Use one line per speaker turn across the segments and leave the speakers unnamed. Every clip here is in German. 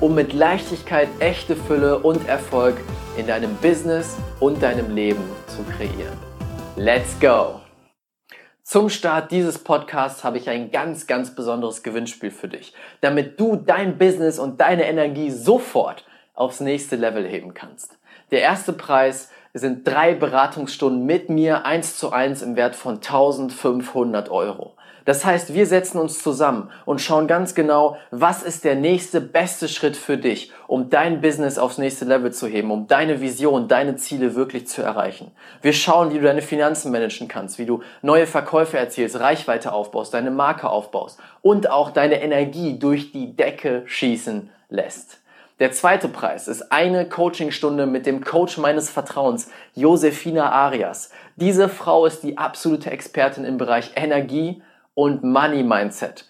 um mit Leichtigkeit echte Fülle und Erfolg in deinem Business und deinem Leben zu kreieren. Let's go! Zum Start dieses Podcasts habe ich ein ganz, ganz besonderes Gewinnspiel für dich, damit du dein Business und deine Energie sofort aufs nächste Level heben kannst. Der erste Preis sind drei Beratungsstunden mit mir eins zu eins im Wert von 1500 Euro. Das heißt, wir setzen uns zusammen und schauen ganz genau, was ist der nächste beste Schritt für dich, um dein Business aufs nächste Level zu heben, um deine Vision, deine Ziele wirklich zu erreichen. Wir schauen, wie du deine Finanzen managen kannst, wie du neue Verkäufe erzielst, Reichweite aufbaust, deine Marke aufbaust und auch deine Energie durch die Decke schießen lässt. Der zweite Preis ist eine Coachingstunde mit dem Coach meines Vertrauens, Josefina Arias. Diese Frau ist die absolute Expertin im Bereich Energie, und Money Mindset.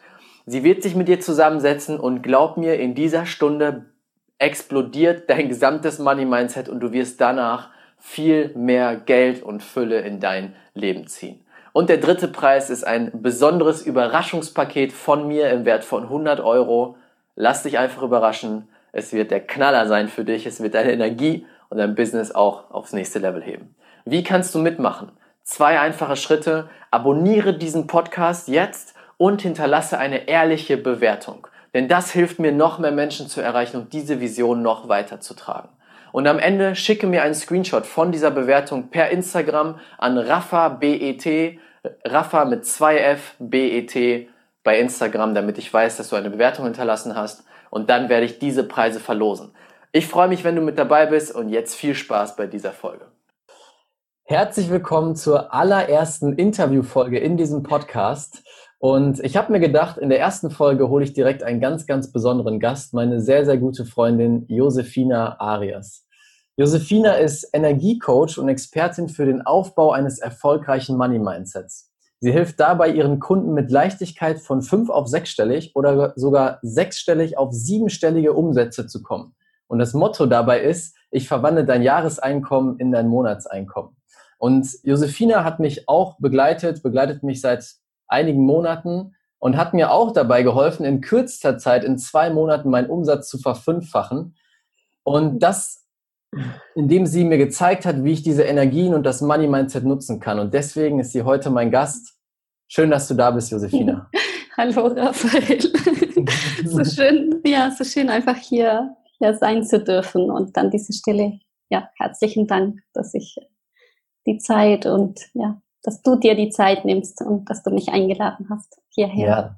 Sie wird sich mit dir zusammensetzen und glaub mir, in dieser Stunde explodiert dein gesamtes Money Mindset und du wirst danach viel mehr Geld und Fülle in dein Leben ziehen. Und der dritte Preis ist ein besonderes Überraschungspaket von mir im Wert von 100 Euro. Lass dich einfach überraschen. Es wird der Knaller sein für dich. Es wird deine Energie und dein Business auch aufs nächste Level heben. Wie kannst du mitmachen? Zwei einfache Schritte. Abonniere diesen Podcast jetzt und hinterlasse eine ehrliche Bewertung. Denn das hilft mir, noch mehr Menschen zu erreichen und diese Vision noch weiter zu tragen. Und am Ende schicke mir einen Screenshot von dieser Bewertung per Instagram an Rafa BET, Rafa mit 2F BET bei Instagram, damit ich weiß, dass du eine Bewertung hinterlassen hast. Und dann werde ich diese Preise verlosen. Ich freue mich, wenn du mit dabei bist und jetzt viel Spaß bei dieser Folge. Herzlich willkommen zur allerersten Interviewfolge in diesem Podcast. Und ich habe mir gedacht, in der ersten Folge hole ich direkt einen ganz, ganz besonderen Gast, meine sehr, sehr gute Freundin Josefina Arias. Josefina ist Energiecoach und Expertin für den Aufbau eines erfolgreichen Money Mindsets. Sie hilft dabei ihren Kunden mit Leichtigkeit von fünf auf sechsstellig oder sogar sechsstellig auf siebenstellige Umsätze zu kommen. Und das Motto dabei ist, ich verwandle dein Jahreseinkommen in dein Monatseinkommen. Und Josefina hat mich auch begleitet, begleitet mich seit einigen Monaten und hat mir auch dabei geholfen, in kürzester Zeit, in zwei Monaten meinen Umsatz zu verfünffachen. Und das, indem sie mir gezeigt hat, wie ich diese Energien und das Money Mindset nutzen kann. Und deswegen ist sie heute mein Gast. Schön, dass du da bist, Josefina.
Hallo, Raphael. so schön, ja, so schön einfach hier, hier sein zu dürfen und dann diese Stille. Ja, herzlichen Dank, dass ich die Zeit und ja, dass du dir die Zeit nimmst und dass du mich eingeladen hast hierher.
Ja.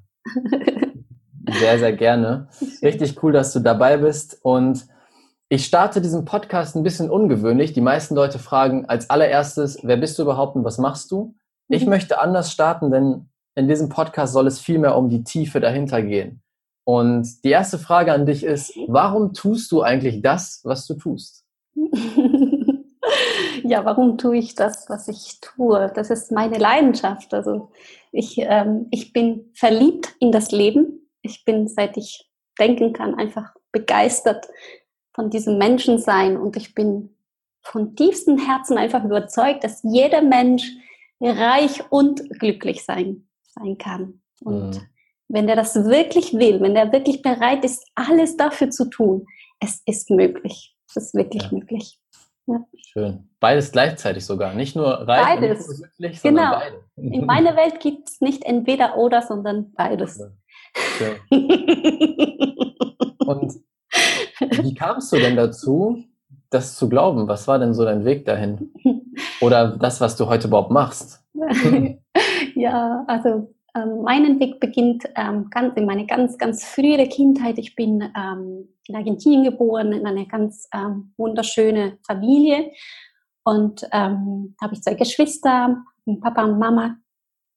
Sehr, sehr gerne. Richtig cool, dass du dabei bist. Und ich starte diesen Podcast ein bisschen ungewöhnlich. Die meisten Leute fragen als allererstes, wer bist du überhaupt und was machst du? Ich mhm. möchte anders starten, denn in diesem Podcast soll es vielmehr um die Tiefe dahinter gehen. Und die erste Frage an dich ist, warum tust du eigentlich das, was du tust?
ja, warum tue ich das, was ich tue? Das ist meine Leidenschaft. Also ich, ähm, ich bin verliebt in das Leben. Ich bin, seit ich denken kann, einfach begeistert von diesem Menschensein und ich bin von tiefstem Herzen einfach überzeugt, dass jeder Mensch reich und glücklich sein, sein kann. Und mhm. wenn der das wirklich will, wenn der wirklich bereit ist, alles dafür zu tun, es ist möglich. Es ist wirklich ja. möglich.
Ja. Schön. Beides gleichzeitig sogar. Nicht nur reich
beides. und glücklich, sondern genau. beide. In meiner Welt gibt es nicht entweder oder, sondern beides. Schön.
und wie kamst du denn dazu, das zu glauben? Was war denn so dein Weg dahin? Oder das, was du heute überhaupt machst?
ja, also ähm, mein Weg beginnt ähm, ganz in meine ganz, ganz frühere Kindheit. Ich bin ähm, in Argentinien geboren, in eine ganz ähm, wunderschöne Familie. Und ähm, habe ich zwei Geschwister, Papa und Mama.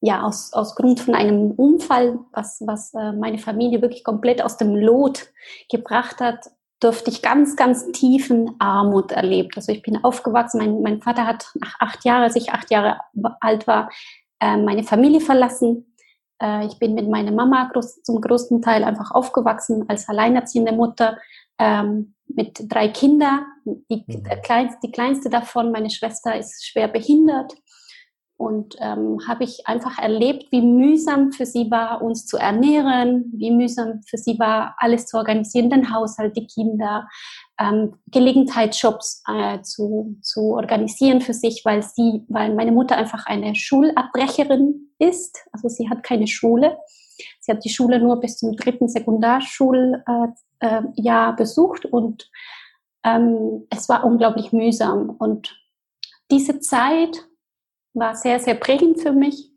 Ja, aus, aus Grund von einem Unfall, was, was äh, meine Familie wirklich komplett aus dem Lot gebracht hat, durfte ich ganz, ganz tiefen Armut erlebt. Also ich bin aufgewachsen, mein, mein Vater hat nach acht Jahren, als ich acht Jahre alt war, äh, meine Familie verlassen. Äh, ich bin mit meiner Mama groß, zum größten Teil einfach aufgewachsen als alleinerziehende Mutter ähm, mit drei Kindern. Die, mhm. kleinste, die kleinste davon, meine Schwester, ist schwer behindert. Und ähm, habe ich einfach erlebt, wie mühsam für sie war, uns zu ernähren, wie mühsam für sie war, alles zu organisieren, den Haushalt, die Kinder, ähm, Gelegenheitsjobs äh, zu, zu organisieren für sich, weil sie, weil meine Mutter einfach eine Schulabbrecherin ist. Also sie hat keine Schule. Sie hat die Schule nur bis zum dritten Sekundarschuljahr äh, äh, besucht und ähm, es war unglaublich mühsam. Und diese Zeit war sehr, sehr prägend für mich.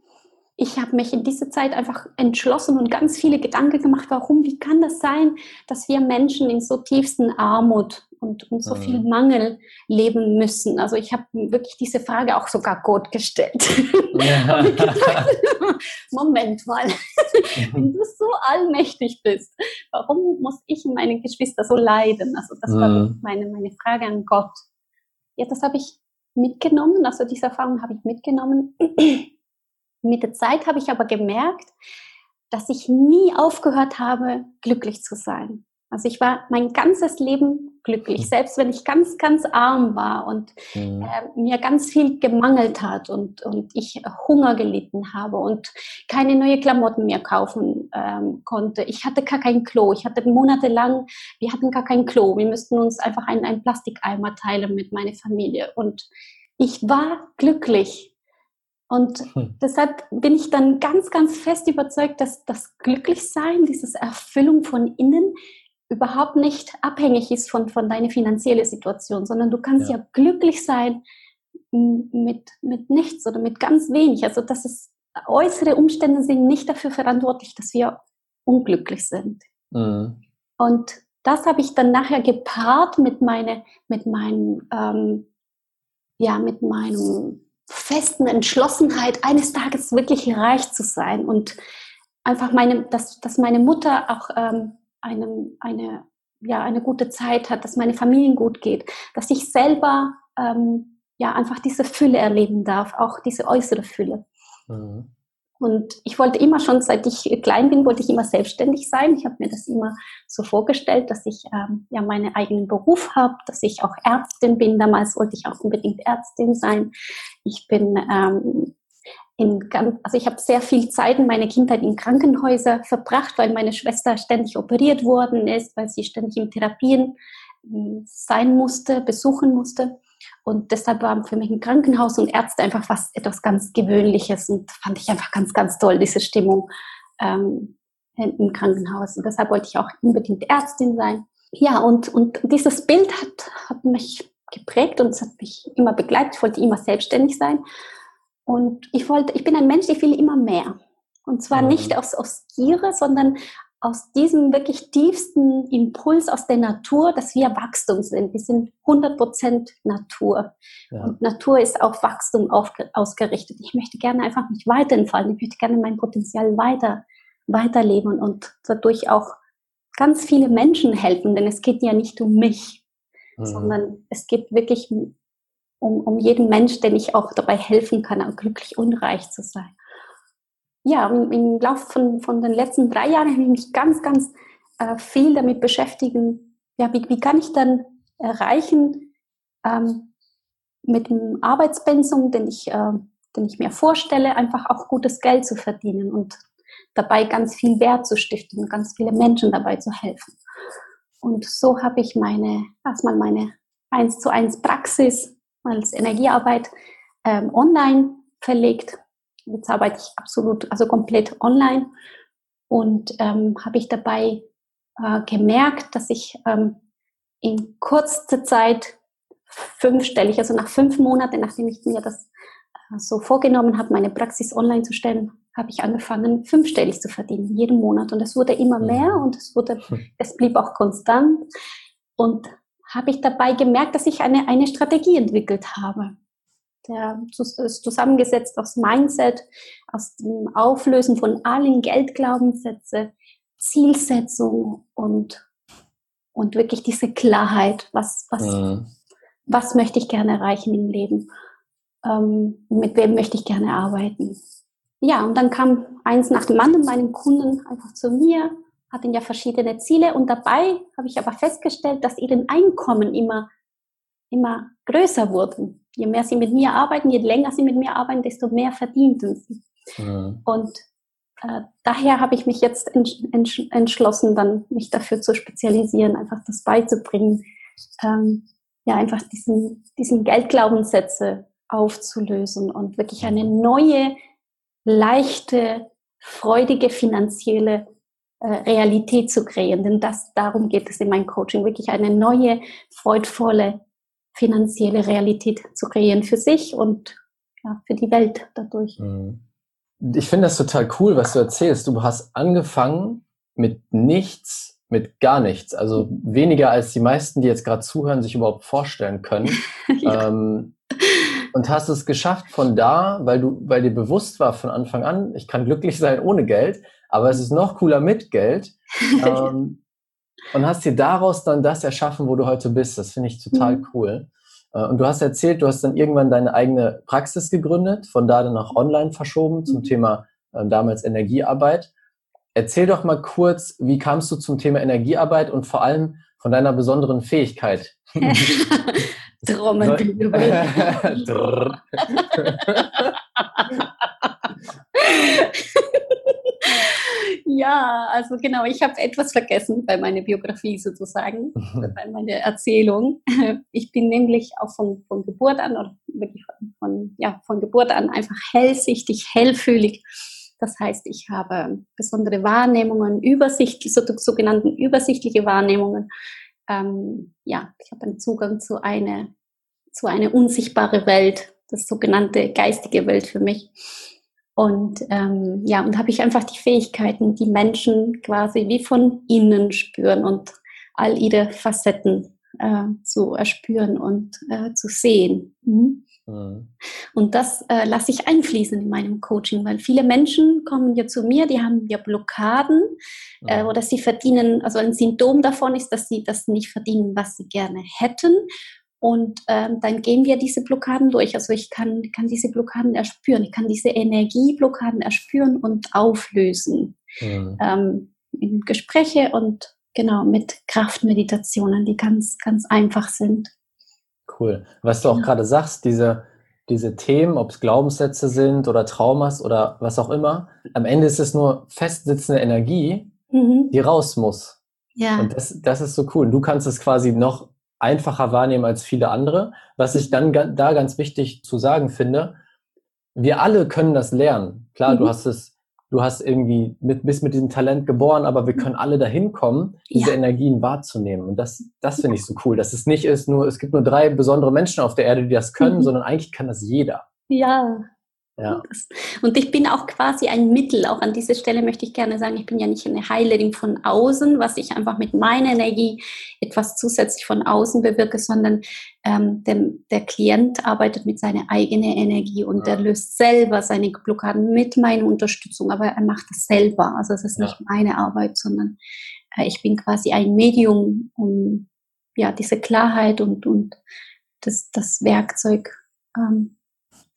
Ich habe mich in dieser Zeit einfach entschlossen und ganz viele Gedanken gemacht, warum, wie kann das sein, dass wir Menschen in so tiefsten Armut und, und so mhm. viel Mangel leben müssen. Also ich habe wirklich diese Frage auch sogar Gott gestellt. Ja. Moment mal, wenn du so allmächtig bist, warum muss ich und meine Geschwister so leiden? Also das mhm. war meine, meine Frage an Gott. Ja, das habe ich mitgenommen, also diese Erfahrung habe ich mitgenommen. Mit der Zeit habe ich aber gemerkt, dass ich nie aufgehört habe, glücklich zu sein. Also ich war mein ganzes Leben glücklich, hm. selbst wenn ich ganz, ganz arm war und mhm. äh, mir ganz viel gemangelt hat und, und ich Hunger gelitten habe und keine neue Klamotten mehr kaufen ähm, konnte. Ich hatte gar kein Klo. Ich hatte monatelang, wir hatten gar kein Klo. Wir müssten uns einfach einen, einen Plastikeimer teilen mit meiner Familie. Und ich war glücklich. Und hm. deshalb bin ich dann ganz, ganz fest überzeugt, dass das Glücklichsein, dieses Erfüllung von innen überhaupt nicht abhängig ist von, von deiner finanziellen Situation, sondern du kannst ja, ja glücklich sein mit, mit nichts oder mit ganz wenig. Also das ist, äußere Umstände sind nicht dafür verantwortlich, dass wir unglücklich sind. Mhm. Und das habe ich dann nachher gepaart mit meine, mit meinem, ähm, ja, mit meinem festen Entschlossenheit, eines Tages wirklich reich zu sein und einfach meine, dass, dass meine Mutter auch ähm, einem, eine, ja, eine gute Zeit hat, dass meine Familie gut geht, dass ich selber ähm, ja einfach diese Fülle erleben darf, auch diese äußere Fülle. Mhm. Und ich wollte immer schon, seit ich klein bin, wollte ich immer selbstständig sein. Ich habe mir das immer so vorgestellt, dass ich ähm, ja meinen eigenen Beruf habe, dass ich auch Ärztin bin. Damals wollte ich auch unbedingt Ärztin sein. Ich bin ähm, in ganz, also ich habe sehr viel Zeit in meiner Kindheit in Krankenhäusern verbracht, weil meine Schwester ständig operiert worden ist, weil sie ständig in Therapien hm, sein musste, besuchen musste. Und deshalb war für mich ein Krankenhaus und Ärzte einfach was etwas ganz Gewöhnliches und fand ich einfach ganz, ganz toll, diese Stimmung ähm, im Krankenhaus. Und deshalb wollte ich auch unbedingt Ärztin sein. Ja, und, und dieses Bild hat, hat mich geprägt und es hat mich immer begleitet. Ich wollte immer selbstständig sein. Und ich wollte, ich bin ein Mensch, ich will immer mehr. Und zwar mhm. nicht aus, aus Gier, sondern aus diesem wirklich tiefsten Impuls aus der Natur, dass wir Wachstum sind. Wir sind 100% Natur. Ja. Und Natur ist auf Wachstum auf, ausgerichtet. Ich möchte gerne einfach mich weiterentfalten. Ich möchte gerne mein Potenzial weiter, weiterleben und dadurch auch ganz viele Menschen helfen, denn es geht ja nicht um mich, mhm. sondern es geht wirklich um, um jeden Mensch, den ich auch dabei helfen kann, auch glücklich und reich zu sein. Ja, im, Laufe von, von den letzten drei Jahren habe ich mich ganz, ganz äh, viel damit beschäftigen, ja, wie, wie kann ich dann erreichen, ähm, mit dem Arbeitspensum, den ich, äh, den ich mir vorstelle, einfach auch gutes Geld zu verdienen und dabei ganz viel Wert zu stiften und ganz viele Menschen dabei zu helfen. Und so habe ich meine, erstmal meine 1 zu 1 Praxis als Energiearbeit ähm, online verlegt. Jetzt arbeite ich absolut, also komplett online und ähm, habe ich dabei äh, gemerkt, dass ich ähm, in kurzer Zeit fünfstellig, also nach fünf Monaten, nachdem ich mir das äh, so vorgenommen habe, meine Praxis online zu stellen, habe ich angefangen, fünfstellig zu verdienen, jeden Monat. Und es wurde immer mehr und es wurde, es blieb auch konstant. Und habe ich dabei gemerkt, dass ich eine, eine Strategie entwickelt habe. Der ist zusammengesetzt aus Mindset, aus dem Auflösen von allen Geldglaubenssätze, Zielsetzung und und wirklich diese Klarheit, was, was, mhm. was möchte ich gerne erreichen im Leben, ähm, mit wem möchte ich gerne arbeiten. Ja, und dann kam eins nach dem anderen meinen Kunden einfach zu mir, hatten ja verschiedene Ziele und dabei habe ich aber festgestellt, dass ihre Einkommen immer, immer größer wurden. Je mehr sie mit mir arbeiten, je länger sie mit mir arbeiten, desto mehr verdienten sie. Mhm. Und äh, daher habe ich mich jetzt entsch entsch entschlossen, dann mich dafür zu spezialisieren, einfach das beizubringen, ähm, ja, einfach diesen, diesen Geldglaubenssätze aufzulösen und wirklich eine neue, leichte, freudige finanzielle äh, Realität zu kreieren. Denn das, darum geht es in meinem Coaching, wirklich eine neue, freudvolle finanzielle Realität zu kreieren für sich und ja, für die Welt dadurch.
Mhm. Ich finde das total cool, was du erzählst. Du hast angefangen mit nichts, mit gar nichts. Also weniger als die meisten, die jetzt gerade zuhören, sich überhaupt vorstellen können. ja. ähm, und hast es geschafft von da, weil du, weil dir bewusst war von Anfang an, ich kann glücklich sein ohne Geld, aber es ist noch cooler mit Geld. ähm, und hast dir daraus dann das erschaffen, wo du heute bist. Das finde ich total mhm. cool. Äh, und du hast erzählt, du hast dann irgendwann deine eigene Praxis gegründet, von da dann nach online verschoben zum mhm. Thema äh, damals Energiearbeit. Erzähl doch mal kurz, wie kamst du zum Thema Energiearbeit und vor allem von deiner besonderen Fähigkeit?
Trommelwirbel. ja, also genau, ich habe etwas vergessen bei meiner Biografie sozusagen, bei meiner Erzählung. Ich bin nämlich auch von, von Geburt an, oder wirklich von, von, ja, von Geburt an einfach hellsichtig, hellfühlig. Das heißt, ich habe besondere Wahrnehmungen, übersichtliche, sogenannten übersichtliche Wahrnehmungen. Ähm, ja, ich habe einen Zugang zu einer, zu einer unsichtbare Welt, das sogenannte geistige Welt für mich. Und ähm, ja, und habe ich einfach die Fähigkeiten, die Menschen quasi wie von innen spüren und all ihre Facetten äh, zu erspüren und äh, zu sehen. Mhm. Mhm. Und das äh, lasse ich einfließen in meinem Coaching, weil viele Menschen kommen ja zu mir, die haben ja Blockaden äh, mhm. oder sie verdienen, also ein Symptom davon ist, dass sie das nicht verdienen, was sie gerne hätten. Und ähm, dann gehen wir diese Blockaden durch. Also ich kann, kann diese Blockaden erspüren, ich kann diese Energieblockaden erspüren und auflösen. Mhm. Ähm, in Gespräche und genau mit Kraftmeditationen, die ganz, ganz einfach sind.
Cool. Was du auch ja. gerade sagst, diese, diese Themen, ob es Glaubenssätze sind oder Traumas oder was auch immer, am Ende ist es nur festsitzende Energie, mhm. die raus muss. Ja. Und das, das ist so cool. Du kannst es quasi noch einfacher wahrnehmen als viele andere. Was ich dann da ganz wichtig zu sagen finde, wir alle können das lernen. Klar, mhm. du hast es, du hast irgendwie mit, bist mit diesem Talent geboren, aber wir können alle dahin kommen, diese ja. Energien wahrzunehmen. Und das, das finde ich so cool, dass es nicht ist, nur, es gibt nur drei besondere Menschen auf der Erde, die das können, mhm. sondern eigentlich kann das jeder.
Ja, ja. Und ich bin auch quasi ein Mittel. Auch an dieser Stelle möchte ich gerne sagen, ich bin ja nicht eine Heilerin von außen, was ich einfach mit meiner Energie etwas zusätzlich von außen bewirke, sondern ähm, der, der Klient arbeitet mit seiner eigenen Energie und ja. er löst selber seine Blockaden mit meiner Unterstützung, aber er macht das selber. Also es ist ja. nicht meine Arbeit, sondern äh, ich bin quasi ein Medium, um ja diese Klarheit und, und das, das Werkzeug ähm,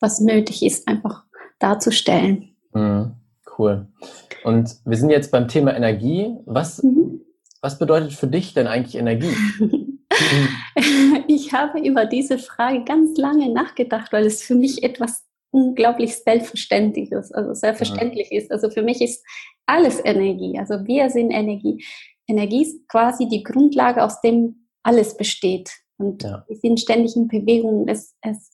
was nötig ist, einfach darzustellen.
Mhm, cool. Und wir sind jetzt beim Thema Energie. Was, mhm. was bedeutet für dich denn eigentlich Energie?
ich habe über diese Frage ganz lange nachgedacht, weil es für mich etwas unglaublich Selbstverständliches, also selbstverständlich ja. ist. Also für mich ist alles Energie. Also wir sind Energie. Energie ist quasi die Grundlage, aus dem alles besteht. Und ja. wir sind ständig in Bewegung. Es, es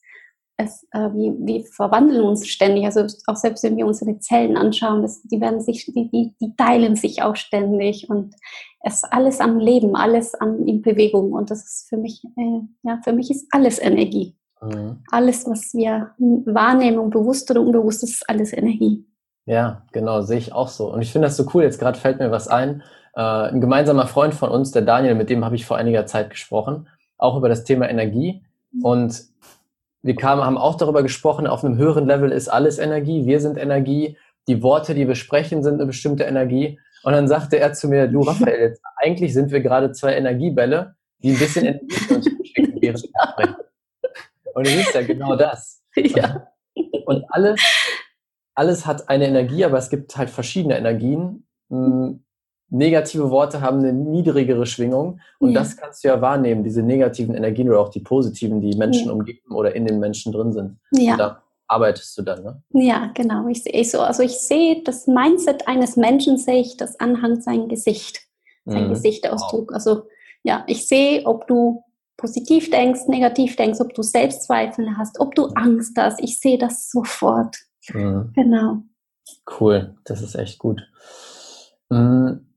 es, äh, wir, wir verwandeln uns ständig. Also auch selbst wenn wir unsere Zellen anschauen, das, die werden sich, die, die, die teilen sich auch ständig und es ist alles am Leben, alles an, in Bewegung. Und das ist für mich, äh, ja, für mich ist alles Energie. Mhm. Alles, was wir wahrnehmen, bewusst oder unbewusst, ist alles Energie.
Ja, genau, sehe ich auch so. Und ich finde das so cool. Jetzt gerade fällt mir was ein. Äh, ein gemeinsamer Freund von uns, der Daniel, mit dem habe ich vor einiger Zeit gesprochen, auch über das Thema Energie. Mhm. Und wir kamen, haben auch darüber gesprochen, auf einem höheren Level ist alles Energie, wir sind Energie, die Worte, die wir sprechen, sind eine bestimmte Energie. Und dann sagte er zu mir, du Raphael, jetzt, eigentlich sind wir gerade zwei Energiebälle, die ein bisschen Energie uns schicken, während wir sprechen. Und es ist ja genau das. Ja. Und alles, alles hat eine Energie, aber es gibt halt verschiedene Energien. Negative Worte haben eine niedrigere Schwingung und ja. das kannst du ja wahrnehmen, diese negativen Energien oder auch die positiven, die Menschen ja. umgeben oder in den Menschen drin sind. Ja. Und da arbeitest du dann, ne?
Ja, genau. Ich sehe so, also ich sehe das Mindset eines Menschen sehe ich das anhand sein Gesicht, sein mhm. Gesichtsausdruck. Wow. Also ja, ich sehe, ob du positiv denkst, negativ denkst, ob du Selbstzweifel hast, ob du Angst hast. Ich sehe das sofort. Mhm. Genau.
Cool, das ist echt gut. Mhm.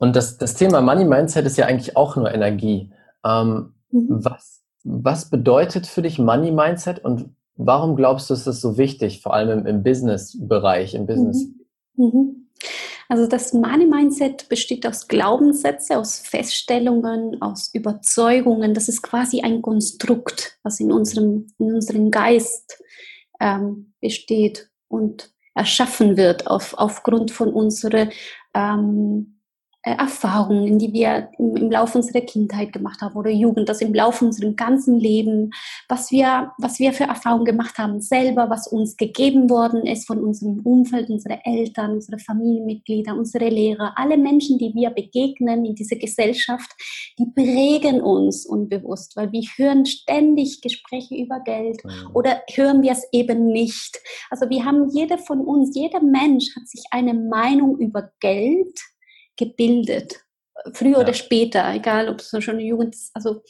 Und das, das Thema Money Mindset ist ja eigentlich auch nur Energie. Ähm, mhm. was, was bedeutet für dich Money Mindset und warum glaubst du, ist das so wichtig, vor allem im, im Business-Bereich, im Business?
Mhm. mhm. Also das Money Mindset besteht aus Glaubenssätze, aus Feststellungen, aus Überzeugungen. Das ist quasi ein Konstrukt, was in unserem, in unserem Geist ähm, besteht und erschaffen wird auf, aufgrund von unserer ähm, äh, Erfahrungen, die wir im, im Laufe unserer Kindheit gemacht haben oder Jugend, das im Laufe unserem ganzen Leben, was wir, was wir für Erfahrungen gemacht haben selber, was uns gegeben worden ist von unserem Umfeld, unsere Eltern, unsere Familienmitglieder, unsere Lehrer, alle Menschen, die wir begegnen in dieser Gesellschaft, die prägen uns unbewusst, weil wir hören ständig Gespräche über Geld mhm. oder hören wir es eben nicht. Also wir haben jeder von uns, jeder Mensch hat sich eine Meinung über Geld gebildet. Früher ja. oder später, egal ob es schon eine Jugend ist. Also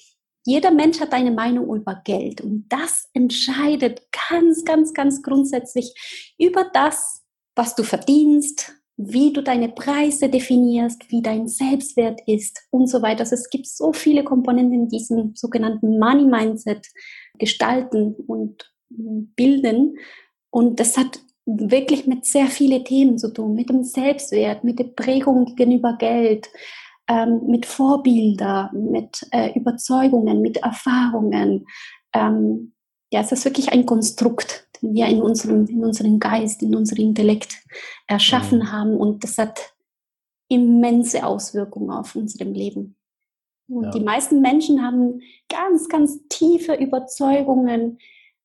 jeder Mensch hat eine Meinung über Geld und das entscheidet ganz, ganz, ganz grundsätzlich über das, was du verdienst, wie du deine Preise definierst, wie dein Selbstwert ist und so weiter. Also es gibt so viele Komponenten in diesem sogenannten Money Mindset gestalten und bilden. Und das hat wirklich mit sehr vielen Themen zu tun, mit dem Selbstwert, mit der Prägung gegenüber Geld, ähm, mit Vorbilder, mit äh, Überzeugungen, mit Erfahrungen. Ähm, ja, es ist wirklich ein Konstrukt, den wir in unserem, in unserem Geist, in unserem Intellekt erschaffen mhm. haben und das hat immense Auswirkungen auf unserem Leben. Und ja. die meisten Menschen haben ganz, ganz tiefe Überzeugungen,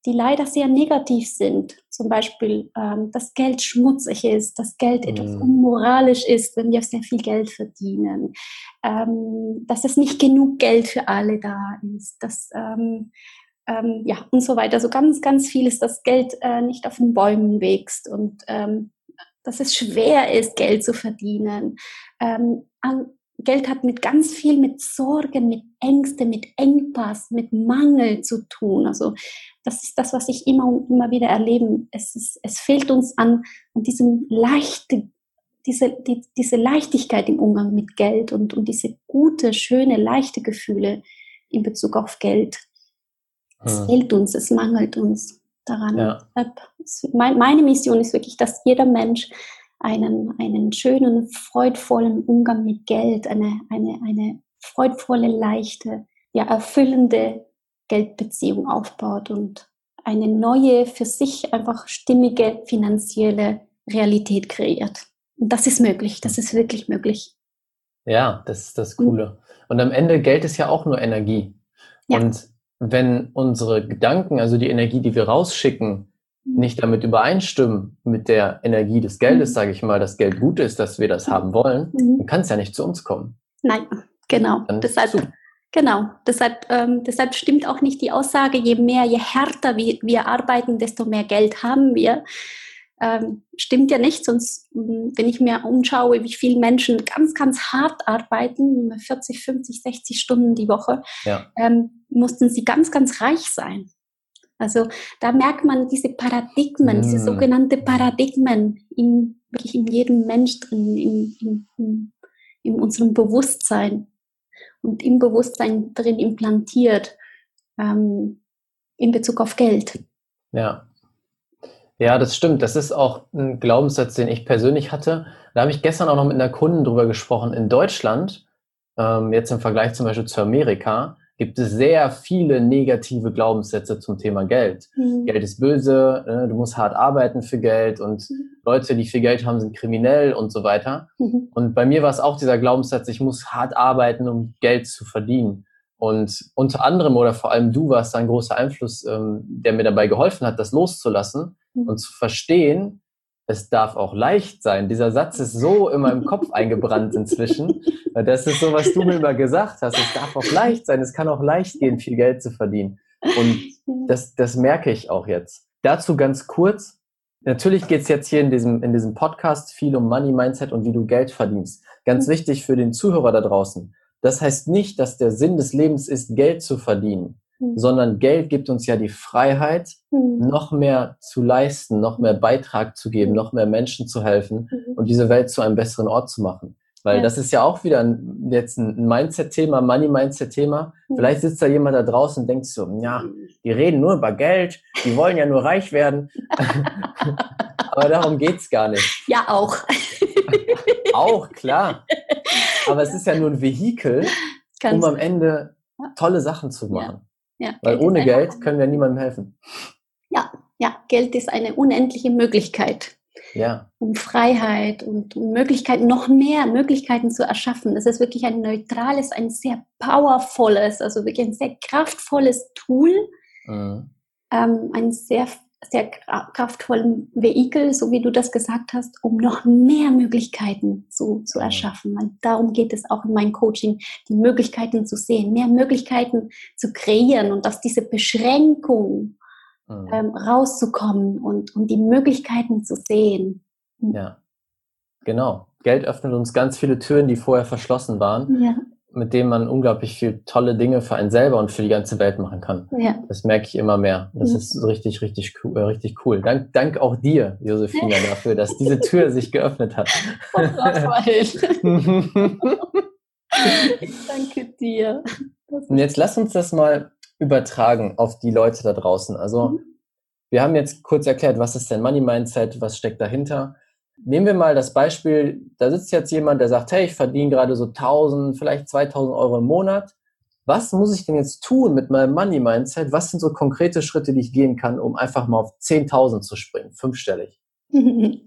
die leider sehr negativ sind. Zum Beispiel, ähm, dass Geld schmutzig ist, dass Geld mm. etwas unmoralisch ist, wenn wir sehr viel Geld verdienen, ähm, dass es nicht genug Geld für alle da ist, dass ähm, ähm ja und so weiter. So ganz, ganz viel ist, dass Geld äh, nicht auf den Bäumen wächst und ähm, dass es schwer ist, Geld zu verdienen. Ähm, Geld hat mit ganz viel mit Sorgen, mit Ängsten, mit Engpass, mit Mangel zu tun. Also das ist das, was ich immer und immer wieder erlebe. Es, ist, es fehlt uns an, an diesem leichte, diese, die, diese Leichtigkeit im Umgang mit Geld und, und diese gute, schöne, leichte Gefühle in Bezug auf Geld. Es hm. fehlt uns, es mangelt uns daran. Ja. Meine Mission ist wirklich, dass jeder Mensch einen, einen schönen, freudvollen Umgang mit Geld, eine, eine, eine freudvolle, leichte, ja, erfüllende Geldbeziehung aufbaut und eine neue, für sich einfach stimmige finanzielle Realität kreiert. Und das ist möglich, das ist wirklich möglich.
Ja, das ist das Coole. Und am Ende, Geld ist ja auch nur Energie. Ja. Und wenn unsere Gedanken, also die Energie, die wir rausschicken, nicht damit übereinstimmen mit der Energie des Geldes, mhm. sage ich mal, dass Geld gut ist, dass wir das haben wollen, mhm. dann kann es ja nicht zu uns kommen.
Nein, genau. Dann deshalb, genau. Deshalb, ähm, deshalb stimmt auch nicht die Aussage, je mehr, je härter wir, wir arbeiten, desto mehr Geld haben wir. Ähm, stimmt ja nicht, sonst, hm, wenn ich mir umschaue, wie viele Menschen ganz, ganz hart arbeiten, 40, 50, 60 Stunden die Woche, ja. ähm, mussten sie ganz, ganz reich sein. Also da merkt man diese Paradigmen, diese hm. sogenannte Paradigmen in, wirklich in jedem Mensch drin, in, in, in, in unserem Bewusstsein und im Bewusstsein drin implantiert ähm, in Bezug auf Geld.
Ja. Ja, das stimmt. Das ist auch ein Glaubenssatz, den ich persönlich hatte. Da habe ich gestern auch noch mit einer Kundin drüber gesprochen. In Deutschland, ähm, jetzt im Vergleich zum Beispiel zu Amerika, gibt es sehr viele negative Glaubenssätze zum Thema Geld. Mhm. Geld ist böse, ne? du musst hart arbeiten für Geld und mhm. Leute, die viel Geld haben, sind kriminell und so weiter. Mhm. Und bei mir war es auch dieser Glaubenssatz, ich muss hart arbeiten, um Geld zu verdienen. Und unter anderem oder vor allem du warst ein großer Einfluss, ähm, der mir dabei geholfen hat, das loszulassen mhm. und zu verstehen, es darf auch leicht sein. Dieser Satz ist so in meinem Kopf eingebrannt inzwischen. Das ist so, was du mir immer gesagt hast. Es darf auch leicht sein. Es kann auch leicht gehen, viel Geld zu verdienen. Und das, das merke ich auch jetzt. Dazu ganz kurz. Natürlich geht es jetzt hier in diesem, in diesem Podcast viel um Money Mindset und wie du Geld verdienst. Ganz wichtig für den Zuhörer da draußen. Das heißt nicht, dass der Sinn des Lebens ist, Geld zu verdienen. Mhm. sondern Geld gibt uns ja die Freiheit, mhm. noch mehr zu leisten, noch mehr Beitrag zu geben, noch mehr Menschen zu helfen mhm. und diese Welt zu einem besseren Ort zu machen. Weil ja. das ist ja auch wieder ein, jetzt ein Mindset-Thema, Money-Mindset-Thema. Vielleicht sitzt da jemand da draußen und denkt so, ja, die reden nur über Geld, die wollen ja nur reich werden. Aber darum geht's gar nicht.
Ja, auch.
auch, klar. Aber es ist ja nur ein Vehikel, Ganz um am Ende tolle Sachen zu machen. Ja, Weil Geld ohne Geld können wir niemandem helfen.
Ja, ja, Geld ist eine unendliche Möglichkeit. Ja. Um Freiheit und um Möglichkeiten, noch mehr Möglichkeiten zu erschaffen. Das ist wirklich ein neutrales, ein sehr powervolles, also wirklich ein sehr kraftvolles Tool. Mhm. Ähm, ein sehr sehr kraftvollen Vehikel, so wie du das gesagt hast, um noch mehr Möglichkeiten zu, zu erschaffen. Und darum geht es auch in meinem Coaching, die Möglichkeiten zu sehen, mehr Möglichkeiten zu kreieren und aus dieser Beschränkung mhm. ähm, rauszukommen und, und die Möglichkeiten zu sehen.
Ja, genau. Geld öffnet uns ganz viele Türen, die vorher verschlossen waren. Ja mit dem man unglaublich viel tolle Dinge für einen selber und für die ganze Welt machen kann. Ja. Das merke ich immer mehr. Das mhm. ist richtig, richtig, cool, äh, richtig cool. Dank, dank auch dir, Josefina, dafür, dass diese Tür sich geöffnet hat.
Danke dir.
Und jetzt lass uns das mal übertragen auf die Leute da draußen. Also, mhm. wir haben jetzt kurz erklärt, was ist denn Money Mindset, was steckt dahinter. Nehmen wir mal das Beispiel, da sitzt jetzt jemand, der sagt, hey, ich verdiene gerade so 1000, vielleicht 2000 Euro im Monat. Was muss ich denn jetzt tun mit meinem Money Mindset? Was sind so konkrete Schritte, die ich gehen kann, um einfach mal auf 10.000 zu springen, fünfstellig?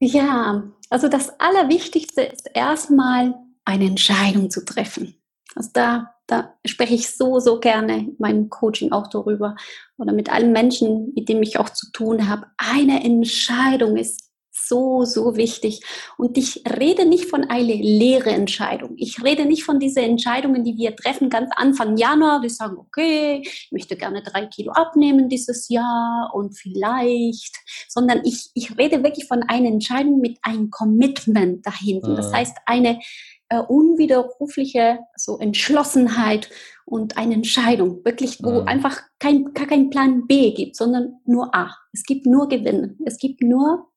ja, also das Allerwichtigste ist erstmal eine Entscheidung zu treffen. Also da da spreche ich so, so gerne in meinem Coaching auch darüber oder mit allen Menschen, mit denen ich auch zu tun habe. Eine Entscheidung ist so, so wichtig. Und ich rede nicht von eine leere Entscheidung. Ich rede nicht von diesen Entscheidungen, die wir treffen ganz Anfang Januar, die sagen, okay, ich möchte gerne drei Kilo abnehmen dieses Jahr und vielleicht, sondern ich, ich rede wirklich von einer Entscheidung mit einem Commitment dahinter. Das ah. heißt, eine äh, unwiderrufliche so Entschlossenheit und eine Entscheidung, wirklich, wo mhm. einfach kein, gar kein Plan B gibt, sondern nur A. Es gibt nur Gewinn. Es gibt nur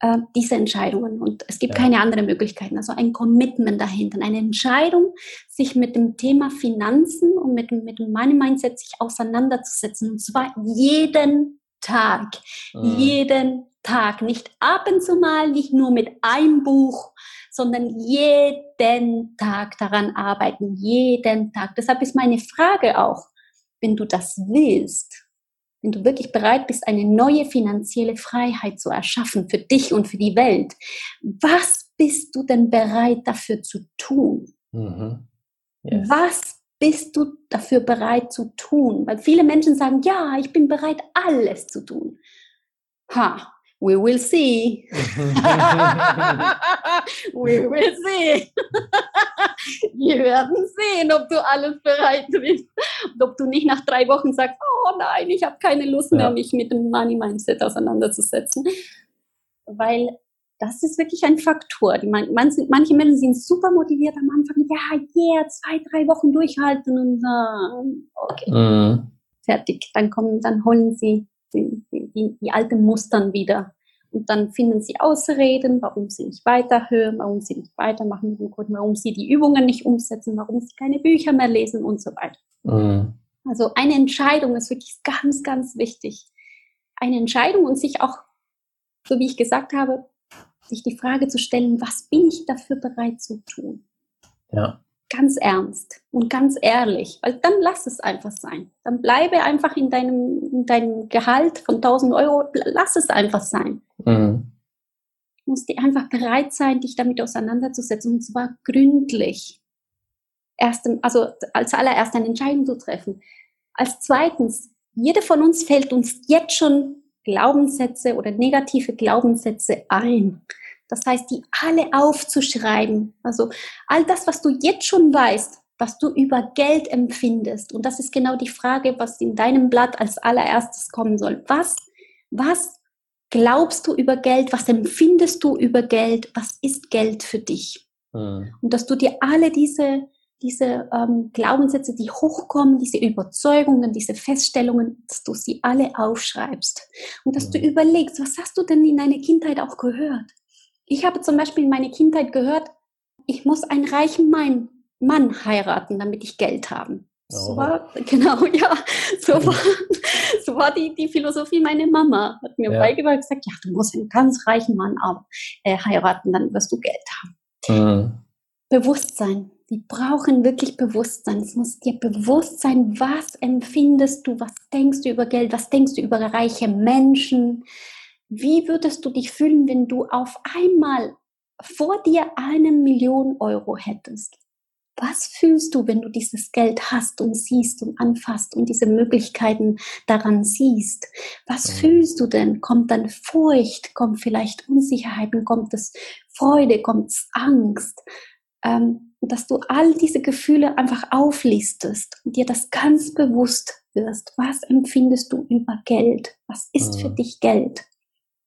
äh, diese Entscheidungen und es gibt ja. keine anderen Möglichkeiten. Also ein Commitment dahinter, eine Entscheidung, sich mit dem Thema Finanzen und mit, mit dem Money Mindset sich auseinanderzusetzen. Und zwar jeden Tag. Mhm. Jeden Tag. Nicht ab und zu mal, nicht nur mit einem Buch, sondern jeden Tag daran arbeiten, jeden Tag. Deshalb ist meine Frage auch, wenn du das willst, wenn du wirklich bereit bist, eine neue finanzielle Freiheit zu erschaffen für dich und für die Welt, was bist du denn bereit dafür zu tun? Mhm. Yes. Was bist du dafür bereit zu tun? Weil viele Menschen sagen, ja, ich bin bereit, alles zu tun. Ha, We will see. We will see. Wir werden sehen, ob du alles bereit bist. Ob du nicht nach drei Wochen sagst, oh nein, ich habe keine Lust mehr, ja. mich mit dem Money Mindset auseinanderzusetzen. Weil das ist wirklich ein Faktor. Die, man, manche Menschen sind super motiviert am Anfang. Ja, yeah, zwei, drei Wochen durchhalten und dann, okay, mhm. fertig. Dann kommen, dann holen sie die, die, die alten Mustern wieder. Und dann finden sie Ausreden, warum sie nicht weiterhören, warum sie nicht weitermachen mit dem Code, warum sie die Übungen nicht umsetzen, warum sie keine Bücher mehr lesen und so weiter. Mhm. Also eine Entscheidung ist wirklich ganz, ganz wichtig. Eine Entscheidung und sich auch, so wie ich gesagt habe, sich die Frage zu stellen, was bin ich dafür bereit zu tun?
Ja.
Ganz ernst und ganz ehrlich, weil dann lass es einfach sein. Dann bleibe einfach in deinem, in deinem Gehalt von 1000 Euro, lass es einfach sein. Mhm. Du musst einfach bereit sein, dich damit auseinanderzusetzen und zwar gründlich. Erst, also als allererst eine Entscheidung zu treffen. Als zweitens, jeder von uns fällt uns jetzt schon Glaubenssätze oder negative Glaubenssätze ein. Das heißt, die alle aufzuschreiben. Also all das, was du jetzt schon weißt, was du über Geld empfindest. Und das ist genau die Frage, was in deinem Blatt als allererstes kommen soll. Was, was glaubst du über Geld? Was empfindest du über Geld? Was ist Geld für dich? Mhm. Und dass du dir alle diese, diese ähm, Glaubenssätze, die hochkommen, diese Überzeugungen, diese Feststellungen, dass du sie alle aufschreibst und dass mhm. du überlegst, was hast du denn in deiner Kindheit auch gehört? Ich habe zum Beispiel in meiner Kindheit gehört, ich muss einen reichen Mann, Mann heiraten, damit ich Geld habe. So war, genau, ja, so war, so war die, die Philosophie meiner Mama. Hat mir ja. beigebracht, gesagt, ja, du musst einen ganz reichen Mann äh, heiraten, dann wirst du Geld haben. Mhm. Bewusstsein. Die brauchen wirklich Bewusstsein. Es muss dir bewusst sein, was empfindest du, was denkst du über Geld, was denkst du über reiche Menschen, wie würdest du dich fühlen, wenn du auf einmal vor dir eine Million Euro hättest? Was fühlst du, wenn du dieses Geld hast und siehst und anfasst und diese Möglichkeiten daran siehst? Was mhm. fühlst du denn? Kommt dann Furcht? Kommt vielleicht Unsicherheiten? Kommt es Freude? Kommt es Angst? Ähm, dass du all diese Gefühle einfach auflistest und dir das ganz bewusst wirst. Was empfindest du über Geld? Was ist mhm. für dich Geld?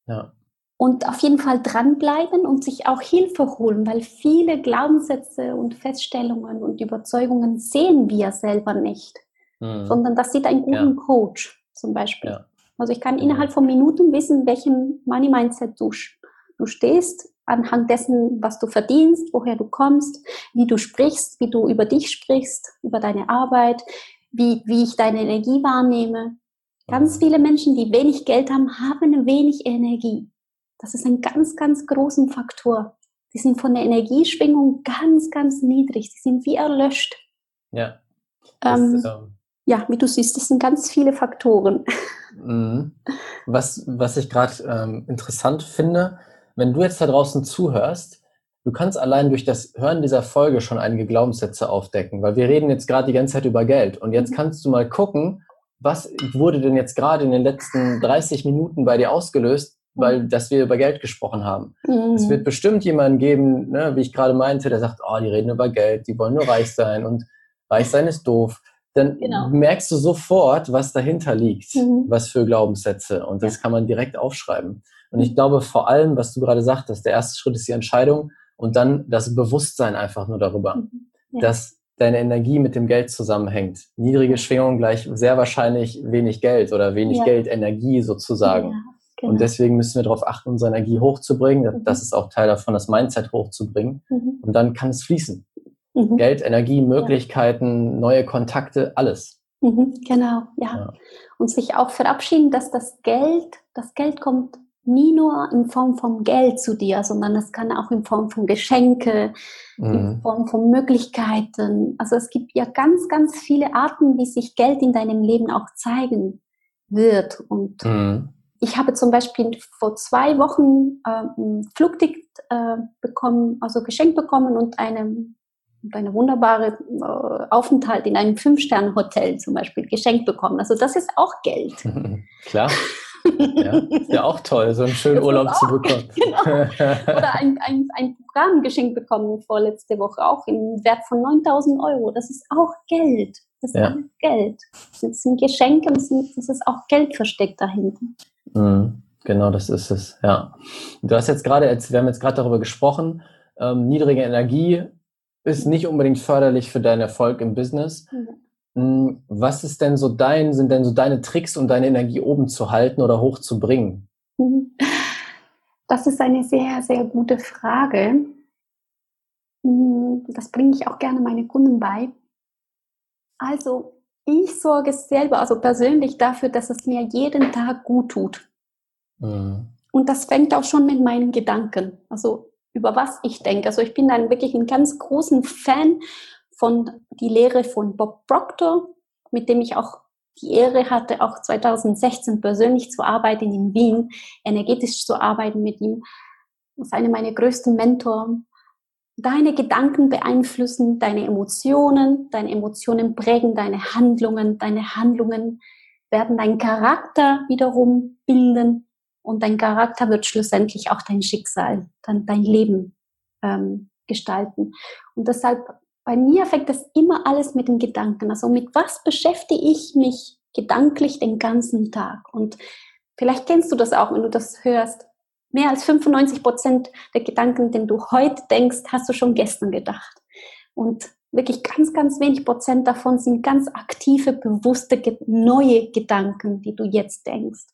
Ja. Und auf jeden Fall dranbleiben und sich auch Hilfe holen, weil viele Glaubenssätze und Feststellungen und Überzeugungen sehen wir selber nicht, mhm. sondern das sieht ein guten ja. Coach zum Beispiel. Ja. Also ich kann innerhalb von Minuten wissen, welchem Money Mindset du, du stehst, anhand dessen, was du verdienst, woher du kommst, wie du sprichst, wie du über dich sprichst, über deine Arbeit, wie, wie ich deine Energie wahrnehme. Ganz viele Menschen, die wenig Geld haben, haben wenig Energie. Das ist ein ganz, ganz großer Faktor. Die sind von der Energieschwingung ganz, ganz niedrig. Die sind wie erlöscht. Ja. Ähm, das, ähm, ja, wie du siehst, das sind ganz viele Faktoren.
Mhm. Was, was ich gerade ähm, interessant finde, wenn du jetzt da draußen zuhörst, du kannst allein durch das Hören dieser Folge schon einige Glaubenssätze aufdecken, weil wir reden jetzt gerade die ganze Zeit über Geld. Und jetzt mhm. kannst du mal gucken, was wurde denn jetzt gerade in den letzten 30 Minuten bei dir ausgelöst, weil dass wir über Geld gesprochen haben. Mhm. Es wird bestimmt jemanden geben, ne, wie ich gerade meinte, der sagt, oh, die reden über Geld, die wollen nur reich sein und reich sein ist doof. Dann genau. merkst du sofort, was dahinter liegt, mhm. was für Glaubenssätze. Und das ja. kann man direkt aufschreiben. Und ich glaube vor allem, was du gerade sagtest, der erste Schritt ist die Entscheidung und dann das Bewusstsein einfach nur darüber, mhm. ja. dass deine Energie mit dem Geld zusammenhängt. Niedrige Schwingung gleich sehr wahrscheinlich wenig Geld oder wenig ja. Geld, Energie sozusagen. Ja, genau. Und deswegen müssen wir darauf achten, unsere Energie hochzubringen. Mhm. Das ist auch Teil davon, das Mindset hochzubringen. Mhm. Und dann kann es fließen. Mhm. Geld, Energie, Möglichkeiten, ja. neue Kontakte, alles.
Mhm, genau, ja. Und sich auch verabschieden, dass das Geld, das Geld kommt nie nur in Form von Geld zu dir, sondern es kann auch in Form von Geschenke, mhm. in Form von Möglichkeiten. Also es gibt ja ganz, ganz viele Arten, wie sich Geld in deinem Leben auch zeigen wird. Und mhm. ich habe zum Beispiel vor zwei Wochen äh, ein Flugticket äh, bekommen, also geschenkt bekommen und eine, eine wunderbare äh, Aufenthalt in einem Fünf-Sterne-Hotel zum Beispiel geschenkt bekommen. Also das ist auch Geld.
Klar. Ja, ist ja auch toll, so einen schönen das Urlaub zu bekommen. Genau.
Oder ein, ein, ein Programm geschenkt bekommen vorletzte Woche, auch im Wert von 9000 Euro. Das ist auch Geld. Das ist ja. alles Geld. Das sind Geschenke, sind, das ist auch Geld versteckt dahinter.
Mhm, genau, das ist es, ja. Du hast jetzt gerade, wir haben jetzt gerade darüber gesprochen, ähm, niedrige Energie ist nicht unbedingt förderlich für deinen Erfolg im Business. Mhm. Hm, was ist denn so dein, sind denn so deine Tricks, um deine Energie oben zu halten oder hochzubringen?
Das ist eine sehr, sehr gute Frage. Hm, das bringe ich auch gerne meine Kunden bei. Also, ich sorge selber, also persönlich dafür, dass es mir jeden Tag gut tut. Mhm. Und das fängt auch schon mit meinen Gedanken, also über was ich denke. Also ich bin dann wirklich ein ganz großen Fan von die Lehre von Bob Proctor, mit dem ich auch die Ehre hatte, auch 2016 persönlich zu arbeiten in Wien, energetisch zu arbeiten mit ihm. Das ist einer meiner größten Mentoren. Deine Gedanken beeinflussen deine Emotionen, deine Emotionen prägen deine Handlungen, deine Handlungen werden deinen Charakter wiederum bilden und dein Charakter wird schlussendlich auch dein Schicksal, dann dein Leben ähm, gestalten. Und deshalb bei mir fängt das immer alles mit den Gedanken. Also mit was beschäftige ich mich gedanklich den ganzen Tag? Und vielleicht kennst du das auch, wenn du das hörst. Mehr als 95 Prozent der Gedanken, den du heute denkst, hast du schon gestern gedacht. Und wirklich ganz, ganz wenig Prozent davon sind ganz aktive, bewusste, neue Gedanken, die du jetzt denkst.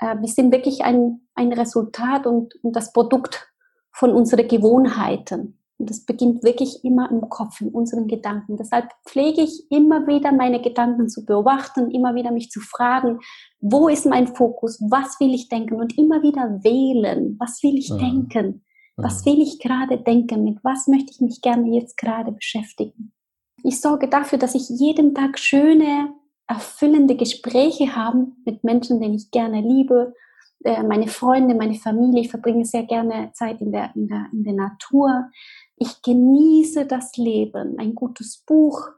Äh, wir sind wirklich ein, ein Resultat und, und das Produkt von unseren Gewohnheiten. Und das beginnt wirklich immer im Kopf, in unseren Gedanken. Deshalb pflege ich immer wieder meine Gedanken zu beobachten, immer wieder mich zu fragen, wo ist mein Fokus, was will ich denken und immer wieder wählen, was will ich mhm. denken, was will ich gerade denken, mit was möchte ich mich gerne jetzt gerade beschäftigen. Ich sorge dafür, dass ich jeden Tag schöne, erfüllende Gespräche habe mit Menschen, denen ich gerne liebe, äh, meine Freunde, meine Familie, ich verbringe sehr gerne Zeit in der, in der, in der Natur. Ich genieße das Leben, ein gutes Buch,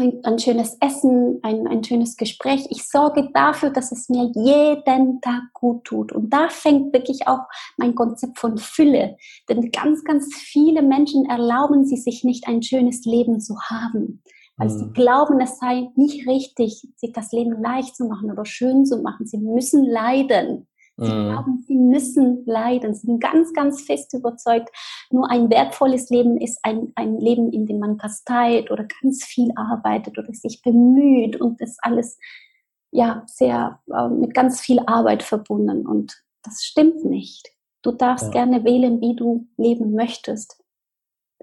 ein, ein schönes Essen, ein, ein schönes Gespräch. Ich sorge dafür, dass es mir jeden Tag gut tut. Und da fängt wirklich auch mein Konzept von Fülle. Denn ganz, ganz viele Menschen erlauben sie sich nicht, ein schönes Leben zu haben. Weil mhm. sie glauben, es sei nicht richtig, sich das Leben leicht zu machen oder schön zu machen. Sie müssen leiden. Sie mhm. glauben, sie müssen leiden. Sie sind ganz, ganz fest überzeugt, nur ein wertvolles Leben ist ein, ein Leben, in dem man kasteit oder ganz viel arbeitet oder sich bemüht und das alles ja sehr äh, mit ganz viel Arbeit verbunden. Und das stimmt nicht. Du darfst ja. gerne wählen, wie du leben möchtest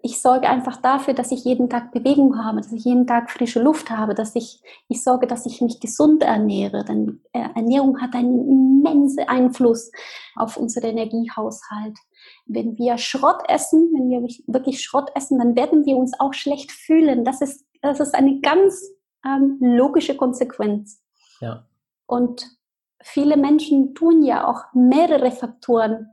ich sorge einfach dafür, dass ich jeden Tag Bewegung habe, dass ich jeden Tag frische Luft habe, dass ich, ich sorge, dass ich mich gesund ernähre. Denn äh, Ernährung hat einen immensen Einfluss auf unseren Energiehaushalt. Wenn wir Schrott essen, wenn wir wirklich Schrott essen, dann werden wir uns auch schlecht fühlen. Das ist, das ist eine ganz ähm, logische Konsequenz. Ja. Und viele Menschen tun ja auch mehrere Faktoren,